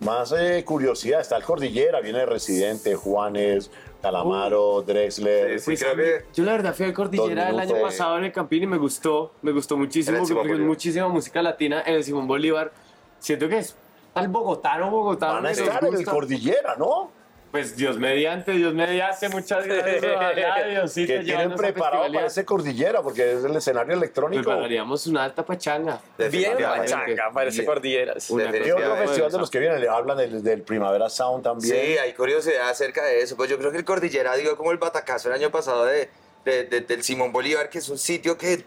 más eh, curiosidad? Está el Cordillera, viene Residente, Juanes, Calamaro, Drexler. Sí, Pues creo que- Yo la verdad fui al Cordillera el año pasado en el Campín y me gustó, me gustó muchísimo, porque Bolívar. muchísima música latina en el Simón Bolívar. Siento que es al bogotano, bogotano. Van a estar en el. Cordillera, ¿no? Pues Dios mediante, Dios mediante, muchas gracias. ojalá, Diosito, que tienen preparado para ese Cordillera, porque es el escenario electrónico. Prepararíamos una alta pachanga. Bien pachanga, cordilleras. Una ¿Qué Definitivamente. otro festival de los que vienen? Hablan del, del Primavera Sound también. Sí, hay curiosidad acerca de eso. Pues yo creo que el Cordillera dio como el batacazo el año pasado de, de- de- del Simón Bolívar, que es un sitio que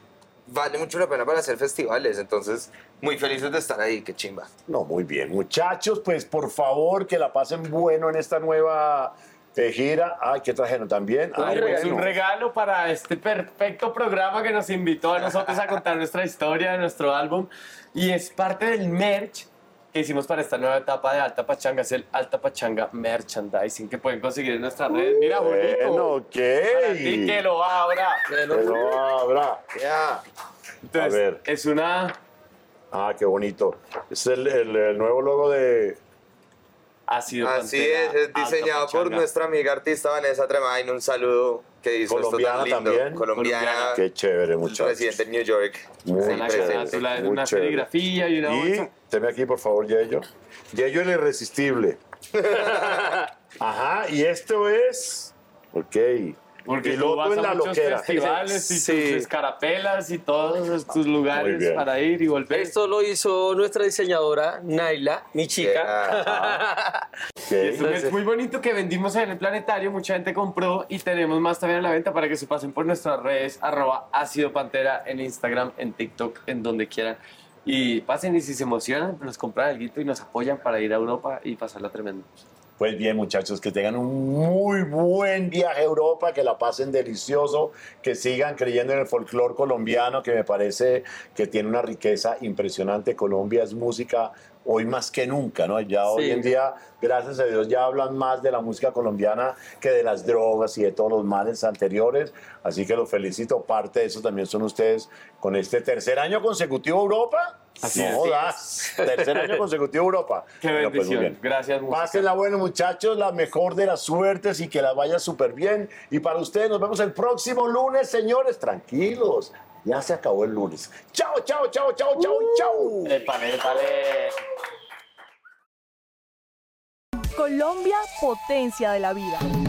vale mucho la pena para hacer festivales. Entonces, muy felices de estar ahí, qué chimba. No, muy bien. Muchachos, pues por favor que la pasen bueno en esta nueva eh, gira. Ay, ¿qué trajeron también? Un Ay, regalo, un regalo para este perfecto programa que nos invitó a nosotros a contar nuestra historia de nuestro álbum y es parte del merch que hicimos para esta nueva etapa de Alta Pachanga, es el Alta Pachanga Merchandising que pueden conseguir en nuestras redes. Mira, bonito. Bueno, ok. Para ti que lo abra. Pero habrá. Ya. Entonces, A ver. es una Ah, qué bonito. Es el, el- el nuevo logo de. Así Pantera, es, es diseñado por nuestra amiga artista Vanessa Tremain. Un saludo que hizo Colombiana esto tan lindo. también. Colombiana. Colombiana. Qué chévere, muchachos. Residente en New York. Muy chévere, muy una chévere. serigrafía y una Y, bolsa. teme aquí, por favor, Yello. Yello el irresistible. Ajá, y esto es. Ok. Porque tú Piloto vas en a la muchos loquera. festivales y Sí. tus escarapelas y todos tus lugares para ir y volver. Esto lo hizo nuestra diseñadora, Naila, mi chica. Es, es muy bonito que vendimos en el planetario, mucha gente compró y tenemos más también a la venta para que se pasen por nuestras redes, arroba ácido pantera en Instagram, en TikTok, en donde quieran. Y pasen y si se emocionan, nos compran algo y nos apoyan para ir a Europa y pasarla tremendo. Pues bien, muchachos, que tengan un muy buen viaje a Europa, que la pasen delicioso, que sigan creyendo en el folclore colombiano, que me parece que tiene una riqueza impresionante. Colombia es música hoy más que nunca, ¿no? Ya hoy Sí. en día, gracias a Dios, ya hablan más de la música colombiana que de las drogas y de todos los males anteriores. Así que los felicito. Parte de eso también son ustedes con este tercer año consecutivo Europa. Así no jodas. Tercer año consecutivo Europa. Qué Bueno, pues, bendición. bien. Gracias, música. Pásenla bueno, muchachos, la mejor de las suertes y que la vaya súper bien. Y para ustedes, nos vemos el próximo lunes, señores. Tranquilos, ya se acabó el lunes. Chao, chao, chao, chao, chao, chao. Épale, épale. Colombia, potencia de la vida.